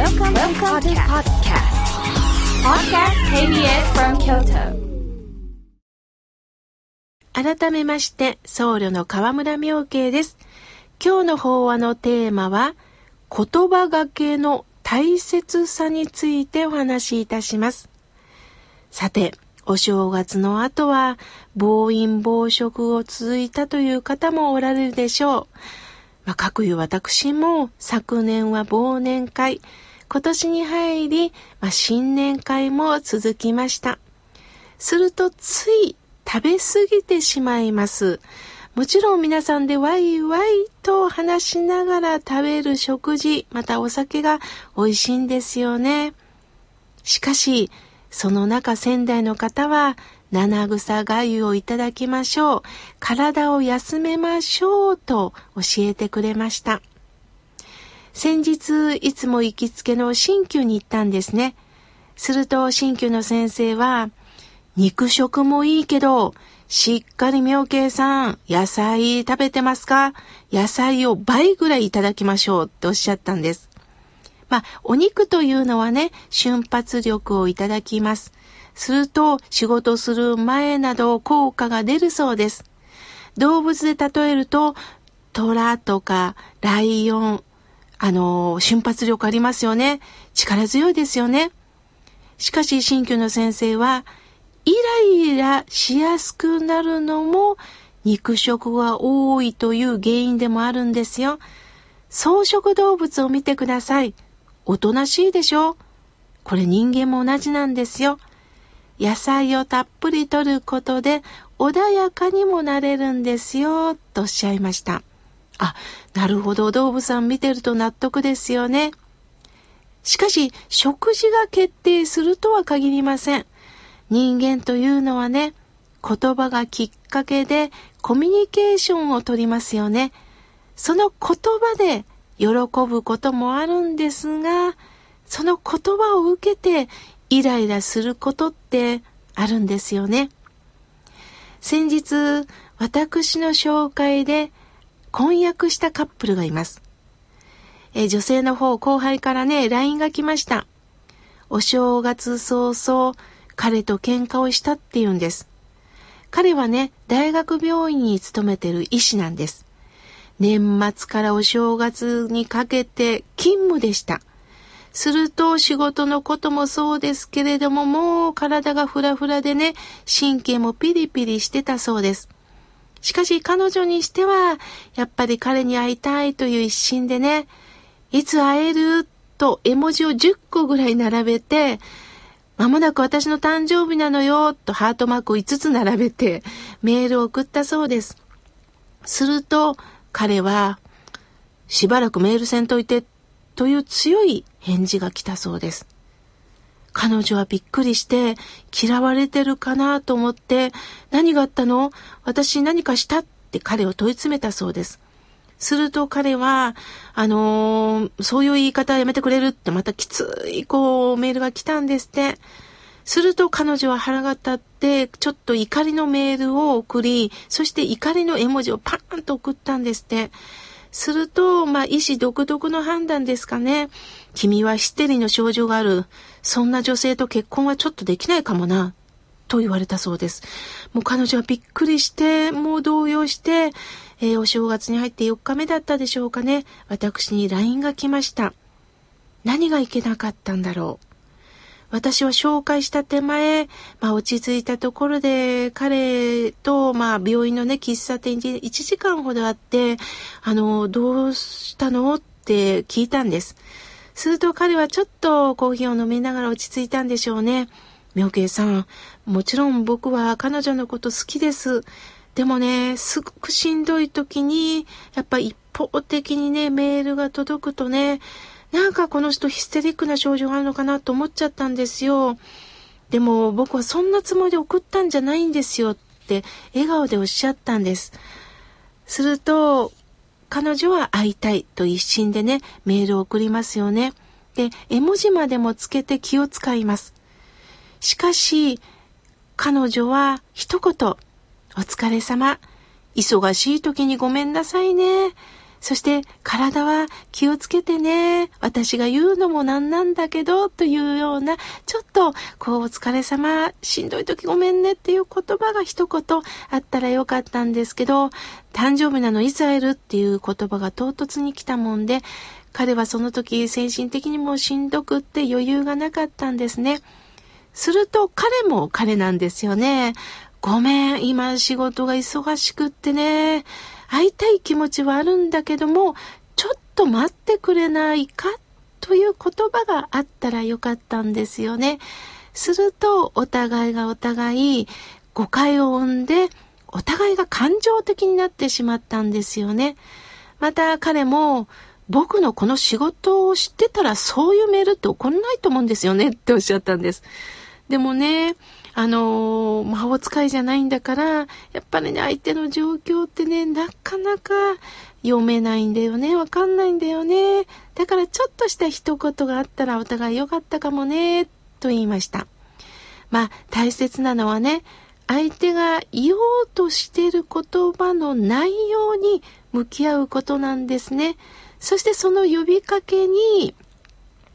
Welcome, Welcome to podcast. Podcast KBS from Kyoto. 改めまして、僧侶の河村明慶です。今日の法話のテーマは、言葉がけの大切さについてお話しいたします。さて、お正月の後は、暴飲暴食を続いたという方もおられるでしょう。まあ、かくいう私も昨年は忘年会、今年に入り、まあ、新年会も続きました。するとつい食べ過ぎてしまいます。もちろん皆さんでワイワイと話しながら食べる食事、またお酒が美味しいんですよね。しかし、その中仙台の方は、七草がゆをいただきましょう。体を休めましょうと教えてくれました。先日、いつも行きつけの新旧に行ったんですね。すると、新旧の先生は、肉食もいいけど、しっかり妙慶さん、野菜食べてますか？野菜を倍ぐらいいただきましょうっておっしゃったんです。まあ、お肉というのはね、瞬発力をいただきます。すると、仕事する前など効果が出るそうです。動物で例えると、虎とかライオン、あの、瞬発力ありますよね。力強いですよね。しかし、新旧の先生は、イライラしやすくなるのも肉食が多いという原因でもあるんですよ。草食動物を見てください。おとなしいでしょ？これ人間も同じなんですよ。野菜をたっぷり摂ることで穏やかにもなれるんですよ、とおっしゃいました。あ、なるほど、動物さん見てると納得ですよね。しかし、食事が決定するとは限りません。人間というのはね、言葉がきっかけでコミュニケーションをとりますよね。その言葉で喜ぶこともあるんですが、その言葉を受けてイライラすることってあるんですよね。先日、私の紹介で婚約したカップルがいます。え女性の方、後輩からね、LINE が来ました。お正月早々、彼と喧嘩をしたって言うんです。彼はね、大学病院に勤めてる医師なんです。年末からお正月にかけて勤務でした。すると仕事のこともそうですけれども、もう体がフラフラでね、神経もピリピリしてたそうです。しかし彼女にしては、やっぱり彼に会いたいという一心でね、いつ会えると絵文字を10個ぐらい並べて、まもなく私の誕生日なのよ、とハートマークを5つ並べてメールを送ったそうです。すると彼は、しばらくメールせんといて、という強い返事が来たそうです。彼女はびっくりして、嫌われてるかなと思って、何があったの？私何かしたって彼を問い詰めたそうです。すると彼は、あのーそういう言い方やめてくれるってまたきついこうメールが来たんですって。すると彼女は腹が立って、ちょっと怒りのメールを送り、そして怒りの絵文字をパーンと送ったんですって。すると、まあ、医師独特の判断ですかね。君はヒステリーの症状がある。そんな女性と結婚はちょっとできないかもな。と言われたそうです。もう彼女はびっくりして、もう動揺して、えーお正月に入って4日目だったでしょうかね。私に LINE が来ました。何がいけなかったんだろう。私は紹介した手前、まあ落ち着いたところで彼と、まあ病院のね、喫茶店に1時間ほど会って、あの、どうしたのって聞いたんです。すると彼はちょっとコーヒーを飲みながら落ち着いたんでしょうね。妙慶さん、もちろん僕は彼女のこと好きです。でもね、すごくしんどい時に、やっぱ一方的にね、メールが届くとね、なんかこの人ヒステリックな症状があるのかなと思っちゃったんですよ。でも僕はそんなつもりで送ったんじゃないんですよって笑顔でおっしゃったんです。すると、彼女は会いたいと一心でね、メールを送りますよね。で、絵文字までもつけて気を使います。しかし、彼女は一言、お疲れ様。忙しい時にごめんなさいね。そして体は気をつけてね。私が言うのもなんなんだけど、というような、ちょっと、こう、お疲れ様、しんどい時ごめんねっていう言葉が一言あったらよかったんですけど、誕生日なのいつ会えるっていう言葉が唐突に来たもんで、彼はその時精神的にもしんどくって余裕がなかったんですね。すると彼も彼なんですよね。ごめん、今仕事が忙しくってね。会いたい気持ちはあるんだけども、ちょっと待ってくれないかという言葉があったらよかったんですよね。すると、お互いがお互い誤解を生んで、お互いが感情的になってしまったんですよね。また彼も、僕のこの仕事を知ってたらそういうメールって起こらないと思うんですよねっておっしゃったんです。でもね、あの魔法使いじゃないんだから、やっぱりね、相手の状況ってね、なかなか読めないんだよね、わかんないんだよね。だからちょっとした一言があったらお互い良かったかもね、と言いました。まあ、大切なのはね、相手が言おうとしてる言葉の内容に向き合うことなんですね。そしてその呼びかけに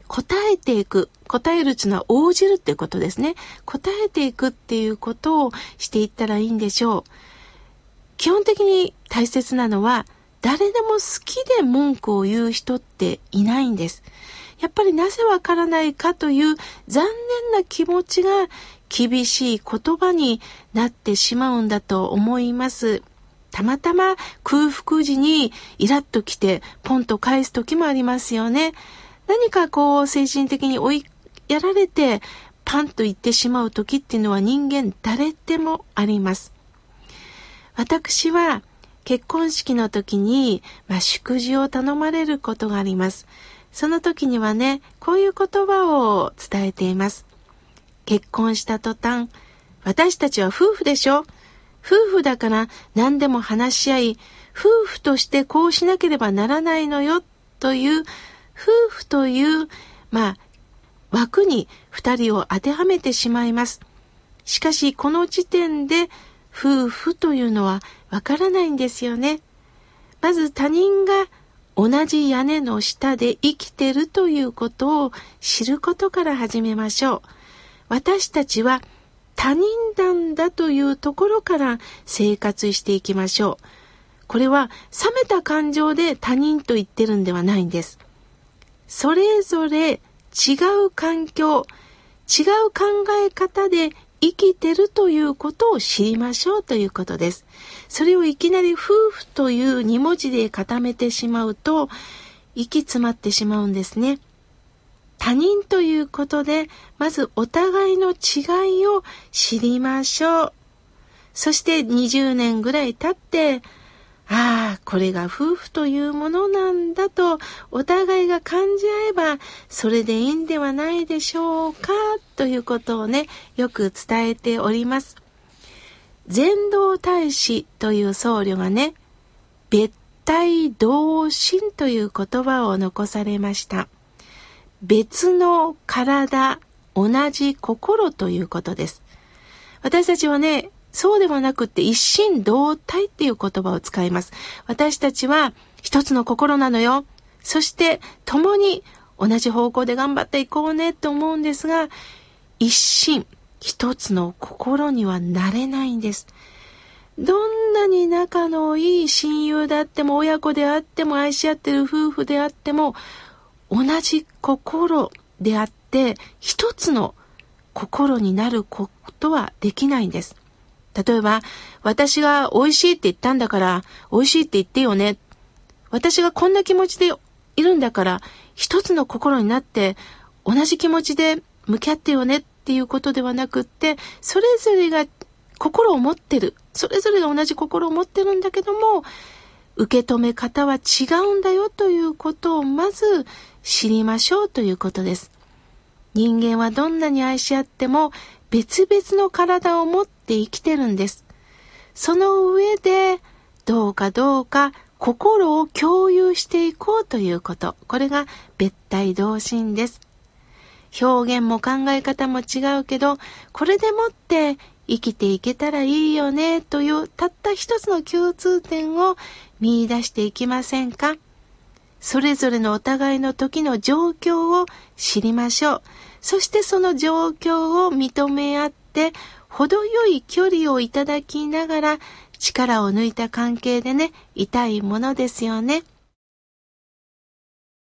答えていく。答えるっていうのは応じるっていうことですね。答えていくっていうことをしていったらいいんでしょう。基本的に大切なのは、誰でも好きで文句を言う人っていないんです。やっぱりなぜわからないかという残念な気持ちが厳しい言葉になってしまうんだと思います。たまたま空腹時にイラッと来てポンと返す時もありますよね。何かこう精神的に追いやられてパンと言ってしまう時っていうのは人間誰でもあります。私は結婚式の時に、まあ、祝辞を頼まれることがあります。その時にはね、こういう言葉を伝えています。結婚した途端、私たちは夫婦でしょ夫婦だから何でも話し合い、夫婦としてこうしなければならないのよという夫婦という、まあ、枠に二人を当てはめてしまいます。しかし、この時点で夫婦というのはわからないんですよね。まず他人が同じ屋根の下で生きてるということを知ることから始めましょう。私たちは他人なんだというところから生活していきましょう。これは冷めた感情で他人と言ってるんではないんです。それぞれ違う環境、違う考え方で生きてるということを知りましょうということです。それをいきなり夫婦という2文字で固めてしまうと、息詰まってしまうんですね。他人ということで、まずお互いの違いを知りましょう。そして20年ぐらい経って、ああ、これが夫婦というものなんだとお互いが感じ合えばそれでいいんではないでしょうかということをね、よく伝えております。禅道大師という僧侶がね、別体同心という言葉を残されました。別の体、同じ心ということです。私たちはね、そうではなくて一心同体っていう言葉を使います。私たちは一つの心なのよ。そして共に同じ方向で頑張っていこうねと思うんですが、一心、一つの心にはなれないんです。どんなに仲のいい親友であっても親子であっても愛し合ってる夫婦であっても同じ心であって一つの心になることはできないんです。例えば、私が美味しいって言ったんだから、美味しいって言ってよね。私がこんな気持ちでいるんだから、一つの心になって、同じ気持ちで向き合ってよねっていうことではなくって、それぞれが心を持ってる。それぞれが同じ心を持ってるんだけども、受け止め方は違うんだよということをまず知りましょうということです。人間はどんなに愛し合っても別々の体を持って生きてるんです。その上で、どうかどうか心を共有していこうということ。これが別体同心です。表現も考え方も違うけど、これでもって生きていけたらいいよねというたった一つの共通点を見出していきませんかそれぞれのお互いの時の状況を知りましょう。そしてその状況を認め合って、程よい距離をいただきながら力を抜いた関係でね、痛いものですよね。